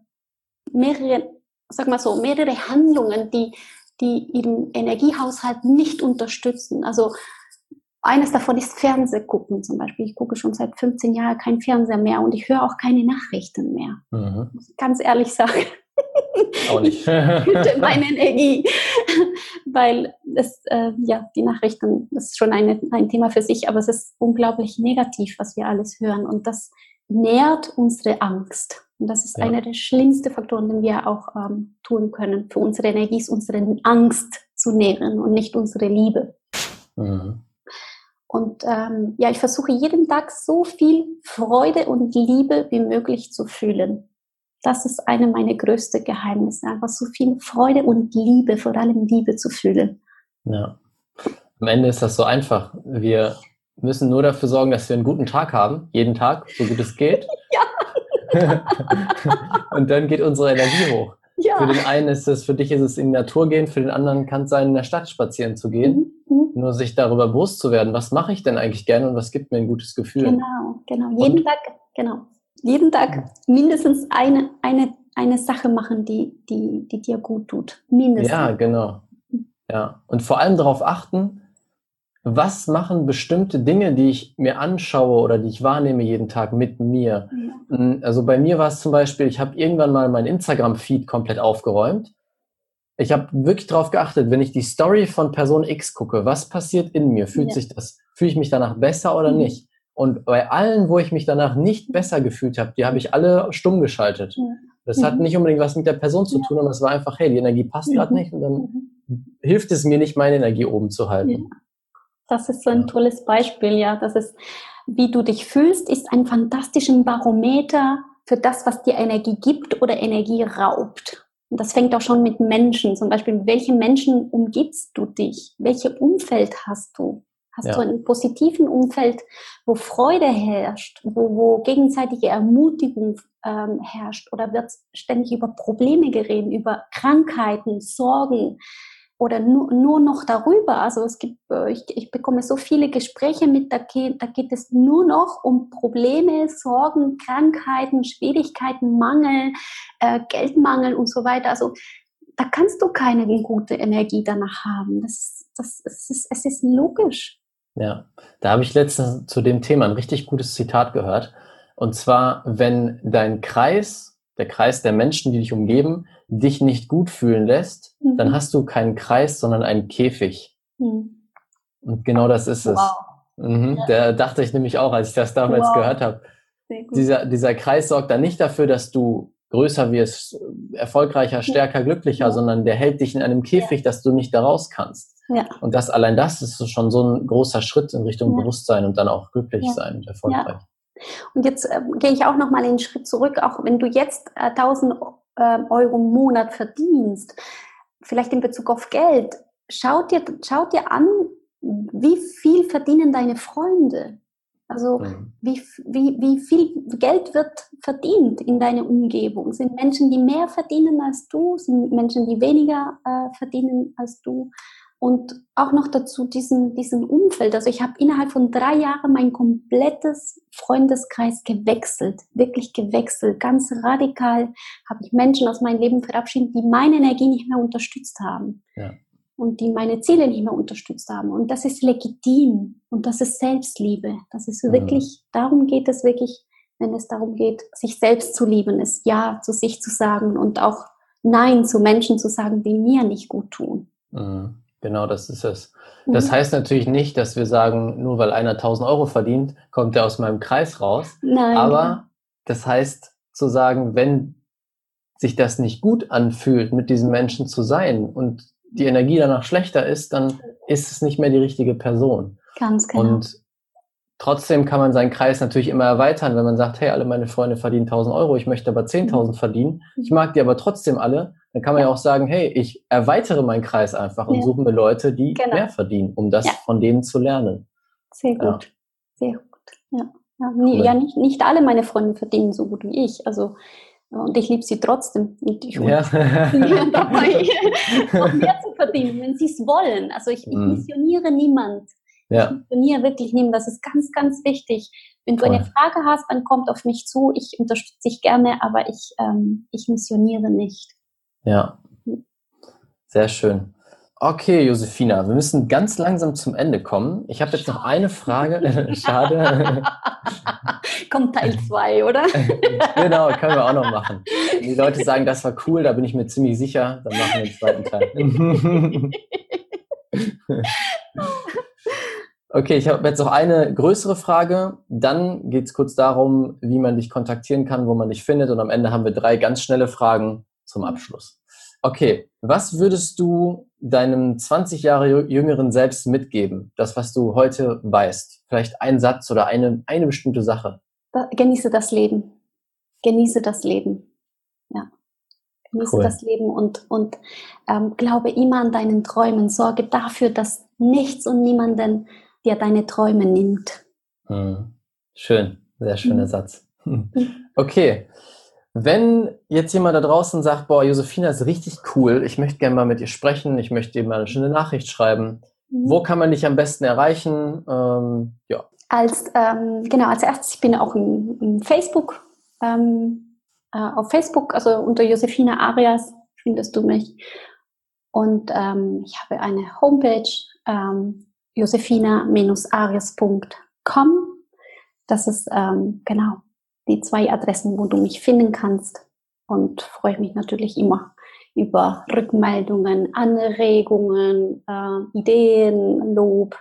mehrere sag mal so, mehrere Handlungen, die, die ihren Energiehaushalt nicht unterstützen. Also eines davon ist Fernsehgucken zum Beispiel. Ich gucke schon seit 15 Jahren kein Fernseher mehr und ich höre auch keine Nachrichten mehr. Mhm. Muss ich ganz ehrlich sagen. Auch nicht. ich meine Energie, weil es, äh, ja, die Nachrichten, das ist schon eine, ein Thema für sich, aber es ist unglaublich negativ, was wir alles hören und das nährt unsere Angst. Und das ist ja. einer der schlimmsten Faktoren, den wir auch ähm, tun können für unsere Energie, ist unsere Angst zu nähren und nicht unsere Liebe. Mhm. Und ähm, ja, ich versuche jeden Tag so viel Freude und Liebe wie möglich zu fühlen. Das ist eine meiner größten Geheimnisse, einfach so viel Freude und Liebe, vor allem Liebe zu fühlen.
Ja. Am Ende ist das so einfach. Wir müssen nur dafür sorgen, dass wir einen guten Tag haben, jeden Tag, so gut es geht. ja. und dann geht unsere Energie hoch. Ja. Für den einen ist es, für dich ist es in die Natur gehen, für den anderen kann es sein, in der Stadt spazieren zu gehen. Mhm. mhm. Nur sich darüber bewusst zu werden, was mache ich denn eigentlich gerne und was gibt mir ein gutes Gefühl.
Genau, genau. Jeden und, Tag, genau. Jeden Tag mindestens eine, eine, eine Sache machen, die, die, die dir gut tut. Mindestens.
Ja, genau. Ja. Und vor allem darauf achten, was machen bestimmte Dinge, die ich mir anschaue oder die ich wahrnehme jeden Tag mit mir? Ja. Hm, also bei mir war es zum Beispiel, ich habe irgendwann mal mein Instagram-Feed komplett aufgeräumt. Ich habe wirklich darauf geachtet, wenn ich die Story von Person X gucke, was passiert in mir? Fühlt ja. sich das, fühle ich mich danach besser oder mhm. nicht? Und bei allen, wo ich mich danach nicht besser gefühlt habe, die habe ich alle stumm geschaltet. Ja. Das mhm. hat nicht unbedingt was mit der Person zu tun, aber es war einfach, hey, die Energie passt mhm. gerade nicht und dann hilft es mir nicht, meine Energie oben zu halten.
Das ist so ein tolles Beispiel, ja. Das ist, wie du dich fühlst, ist ein fantastisches Barometer für das, was dir Energie gibt oder Energie raubt. Und das fängt auch schon mit Menschen. Zum Beispiel, mit welchen Menschen umgibst du dich? Welches Umfeld hast du? Hast ja. du ein positiven Umfeld, wo Freude herrscht, wo, wo gegenseitige Ermutigung ähm, herrscht? Oder wird ständig über Probleme geredet, über Krankheiten, Sorgen? Oder nur, nur noch darüber. Also es gibt, äh, ich, ich bekomme so viele Gespräche mit, da geht, da geht es nur noch um Probleme, Sorgen, Krankheiten, Schwierigkeiten, Mangel, äh, Geldmangel und so weiter. Also da kannst du keine gute Energie danach haben. Das, das, es, ist, es ist logisch.
Ja, da habe ich letztens zu dem Thema ein richtig gutes Zitat gehört. Und zwar, wenn dein Kreis, der Kreis der Menschen, die dich umgeben, dich nicht gut fühlen lässt, mhm. dann hast du keinen Kreis, sondern einen Käfig. Mhm. Und genau das ist es. Wow. Mhm, ja. Da dachte ich nämlich auch, als ich das damals wow. gehört habe. Dieser, dieser Kreis sorgt dann nicht dafür, dass du größer wirst, erfolgreicher, stärker, glücklicher, ja. sondern der hält dich in einem Käfig, ja. dass du nicht da raus kannst. Ja. Und das allein das ist schon so ein großer Schritt in Richtung Bewusstsein und dann auch glücklich sein und erfolgreich.
Und jetzt äh, gehe ich auch noch mal einen Schritt zurück, auch wenn du jetzt äh, 1000 äh, Euro im Monat verdienst, vielleicht in Bezug auf Geld, schau dir, schau dir an, wie viel verdienen deine Freunde? Also mhm. wie, wie, wie viel Geld wird verdient in deiner Umgebung? Sind Menschen, die mehr verdienen als du? Sind Menschen, die weniger äh, verdienen als du? Und auch noch dazu diesen, diesen Umfeld. Also ich habe innerhalb von drei Jahren mein komplettes Freundeskreis gewechselt, wirklich gewechselt. Ganz radikal habe ich Menschen aus meinem Leben verabschiedet, die meine Energie nicht mehr unterstützt haben. Ja. Und die meine Ziele nicht mehr unterstützt haben. Und das ist legitim. Und das ist Selbstliebe. Das ist wirklich, mhm. darum geht es wirklich, wenn es darum geht, sich selbst zu lieben, ist Ja zu sich zu sagen und auch Nein zu Menschen zu sagen, die mir nicht gut tun.
Mhm. Genau, das ist es. Das mhm. heißt natürlich nicht, dass wir sagen, nur weil einer 1000 Euro verdient, kommt er aus meinem Kreis raus. Nein. Aber das heißt zu sagen, wenn sich das nicht gut anfühlt, mit diesen Menschen zu sein und die Energie danach schlechter ist, dann ist es nicht mehr die richtige Person.
Ganz genau.
Und trotzdem kann man seinen Kreis natürlich immer erweitern, wenn man sagt, hey, alle meine Freunde verdienen 1000 Euro, ich möchte aber 10.000 mhm. verdienen. Ich mag die aber trotzdem alle dann kann man ja auch sagen, hey, ich erweitere meinen Kreis einfach und ja. suche mir Leute, die genau. mehr verdienen, um das ja. von denen zu lernen.
Sehr gut. Ja. Sehr gut. Ja, ja, nie, ja nicht, nicht alle meine Freunde verdienen so gut wie ich. Also und ich liebe sie trotzdem. Und ich ja. dabei, noch mehr zu verdienen, wenn sie es wollen. Also ich, ich mm. missioniere niemand. Ja. Ich missioniere wirklich niemand. Das ist ganz, ganz wichtig. Wenn du eine Frage hast, dann kommt auf mich zu. Ich unterstütze dich gerne, aber ich, ähm, ich missioniere nicht.
Ja, sehr schön. Okay, Josefina, wir müssen ganz langsam zum Ende kommen. Ich habe jetzt noch eine Frage. Schade.
Kommt Teil 2, oder?
genau, können wir auch noch machen. Die Leute sagen, das war cool, da bin ich mir ziemlich sicher. Dann machen wir den zweiten Teil. okay, ich habe jetzt noch eine größere Frage. Dann geht es kurz darum, wie man dich kontaktieren kann, wo man dich findet. Und am Ende haben wir drei ganz schnelle Fragen zum Abschluss. Okay, was würdest du deinem 20 Jahre jüngeren Selbst mitgeben? Das, was du heute weißt. Vielleicht ein Satz oder eine, eine bestimmte Sache.
Genieße das Leben. Genieße das Leben. Ja. Genieße cool. das Leben und, und ähm, glaube immer an deinen Träumen. Sorge dafür, dass nichts und niemanden dir deine Träume nimmt.
Hm. Schön, sehr schöner hm. Satz. Okay, wenn jetzt jemand da draußen sagt, boah, Josefina ist richtig cool, ich möchte gerne mal mit ihr sprechen, ich möchte ihr mal eine schöne Nachricht schreiben, mhm. wo kann man dich am besten erreichen? Ähm,
ja. Als, ähm, genau, als erstes, ich bin auch in, in Facebook, ähm, äh, auf Facebook, also unter Josefina Arias findest du mich. Und ähm, ich habe eine Homepage, ähm, josefina-arias.com. Das ist, ähm, genau, die zwei Adressen, wo du mich finden kannst. Und freue mich natürlich immer über Rückmeldungen, Anregungen, äh, Ideen, Lob,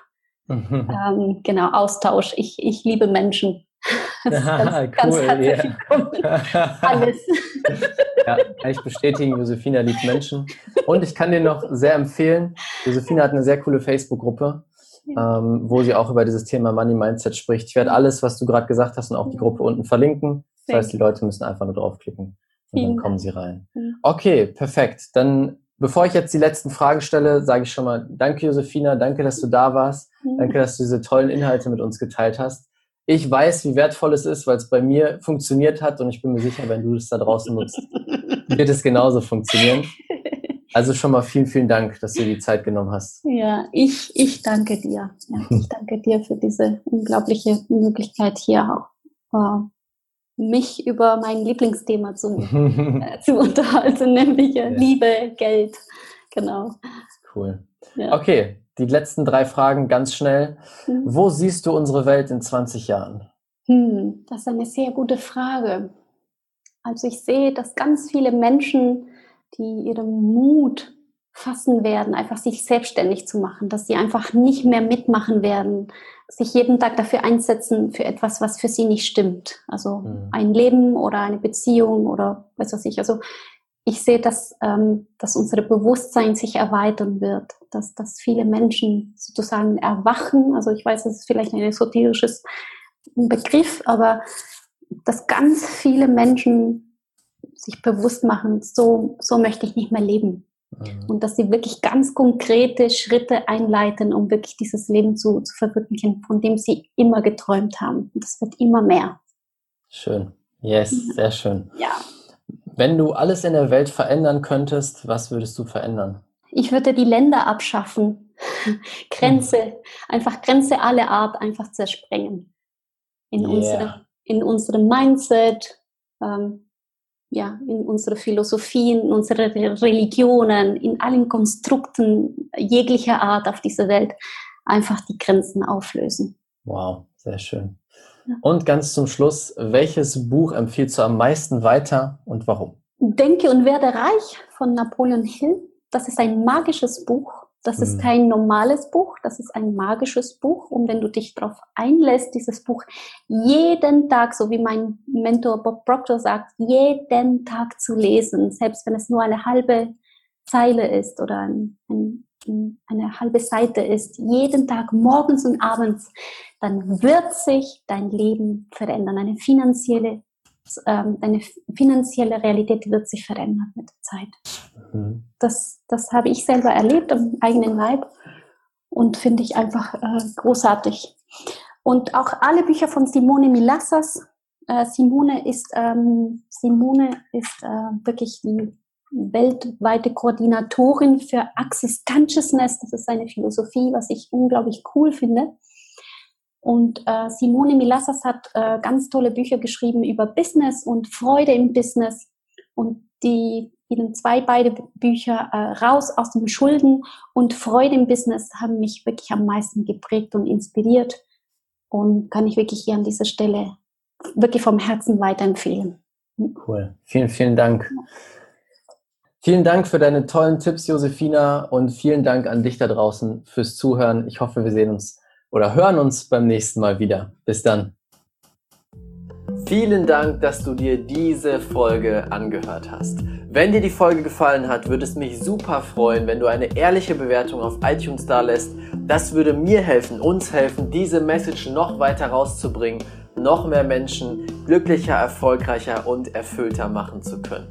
mhm. ähm, genau, Austausch. Ich, ich liebe Menschen. Das ist ganz, cool, ganz herzlich
yeah. Alles. Ja, kann ich bestätigen, Josefina liebt Menschen. Und ich kann dir noch sehr empfehlen, Josefina hat eine sehr coole Facebook-Gruppe ähm, wo sie auch über dieses Thema Money Mindset spricht. Ich werde alles, was du gerade gesagt hast, und auch die Gruppe unten verlinken. Das heißt, die Leute müssen einfach nur draufklicken und dann kommen sie rein. Okay, perfekt. Dann, bevor ich jetzt die letzten Fragen stelle, sage ich schon mal Danke, Josefina. Danke, dass du da warst. Danke, dass du diese tollen Inhalte mit uns geteilt hast. Ich weiß, wie wertvoll es ist, weil es bei mir funktioniert hat und ich bin mir sicher, wenn du es da draußen nutzt, wird es genauso funktionieren. Also schon mal vielen, vielen Dank, dass du dir die Zeit genommen hast.
Ja, ich, ich danke dir. Ja, ich danke dir für diese unglaubliche Möglichkeit hier auch äh, mich über mein Lieblingsthema zu, äh, zu unterhalten, nämlich ja. Liebe, Geld. Genau.
Cool. Ja. Okay, die letzten drei Fragen ganz schnell. Mhm. Wo siehst du unsere Welt in 20 Jahren?
Hm, das ist eine sehr gute Frage. Also ich sehe, dass ganz viele Menschen, die ihren Mut fassen werden, einfach sich selbstständig zu machen, dass sie einfach nicht mehr mitmachen werden, sich jeden Tag dafür einsetzen für etwas, was für sie nicht stimmt. Also mhm. ein Leben oder eine Beziehung oder was weiß ich. Also ich sehe, dass, ähm, dass unser Bewusstsein sich erweitern wird, dass, dass viele Menschen sozusagen erwachen. Also ich weiß, das ist vielleicht ein esoterisches Begriff, aber dass ganz viele Menschen sich bewusst machen, so, so möchte ich nicht mehr leben. Mhm. Und dass sie wirklich ganz konkrete Schritte einleiten, um wirklich dieses Leben zu, zu verwirklichen, von dem sie immer geträumt haben. Und das wird immer mehr.
Schön. Yes, sehr schön.
Ja.
Wenn du alles in der Welt verändern könntest, was würdest du verändern?
Ich würde die Länder abschaffen. Grenze, mhm. einfach Grenze aller Art einfach zersprengen. In, yeah. unsere, in unserem Mindset, ähm, ja, in unsere Philosophien, in unsere Religionen, in allen Konstrukten jeglicher Art auf dieser Welt einfach die Grenzen auflösen.
Wow, sehr schön. Und ganz zum Schluss, welches Buch empfiehlst du am meisten weiter und warum?
Denke und werde reich von Napoleon Hill. Das ist ein magisches Buch. Das ist mhm. kein normales Buch, das ist ein magisches Buch. Und wenn du dich darauf einlässt, dieses Buch jeden Tag, so wie mein Mentor Bob Proctor sagt, jeden Tag zu lesen, selbst wenn es nur eine halbe Zeile ist oder ein, ein eine halbe Seite ist, jeden Tag morgens und abends, dann wird sich dein Leben verändern. Eine finanzielle, ähm, deine finanzielle Realität wird sich verändern mit der Zeit. Mhm. Das, das habe ich selber erlebt am eigenen Leib und finde ich einfach äh, großartig. Und auch alle Bücher von Simone Milassas. Äh, Simone ist, ähm, Simone ist äh, wirklich die weltweite Koordinatorin für Access Consciousness. Das ist eine Philosophie, was ich unglaublich cool finde. Und äh, Simone Milassas hat äh, ganz tolle Bücher geschrieben über Business und Freude im Business. Und die ihnen zwei beide Bücher äh, raus aus dem Schulden und Freude im Business haben mich wirklich am meisten geprägt und inspiriert und kann ich wirklich hier an dieser Stelle wirklich vom Herzen weiterempfehlen.
Cool. Vielen, vielen Dank. Vielen Dank für deine tollen Tipps, Josefina, und vielen Dank an dich da draußen fürs Zuhören. Ich hoffe, wir sehen uns oder hören uns beim nächsten Mal wieder. Bis dann. Vielen Dank, dass du dir diese Folge angehört hast. Wenn dir die Folge gefallen hat, würde es mich super freuen, wenn du eine ehrliche Bewertung auf iTunes da lässt. Das würde mir helfen, uns helfen, diese Message noch weiter rauszubringen, noch mehr Menschen glücklicher, erfolgreicher und erfüllter machen zu können.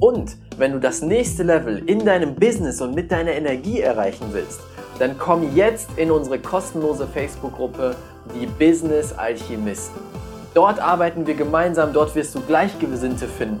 Und wenn du das nächste Level in deinem Business und mit deiner Energie erreichen willst, dann komm jetzt in unsere kostenlose Facebook-Gruppe Die Business Alchemisten. Dort arbeiten wir gemeinsam, dort wirst du Gleichgesinnte finden,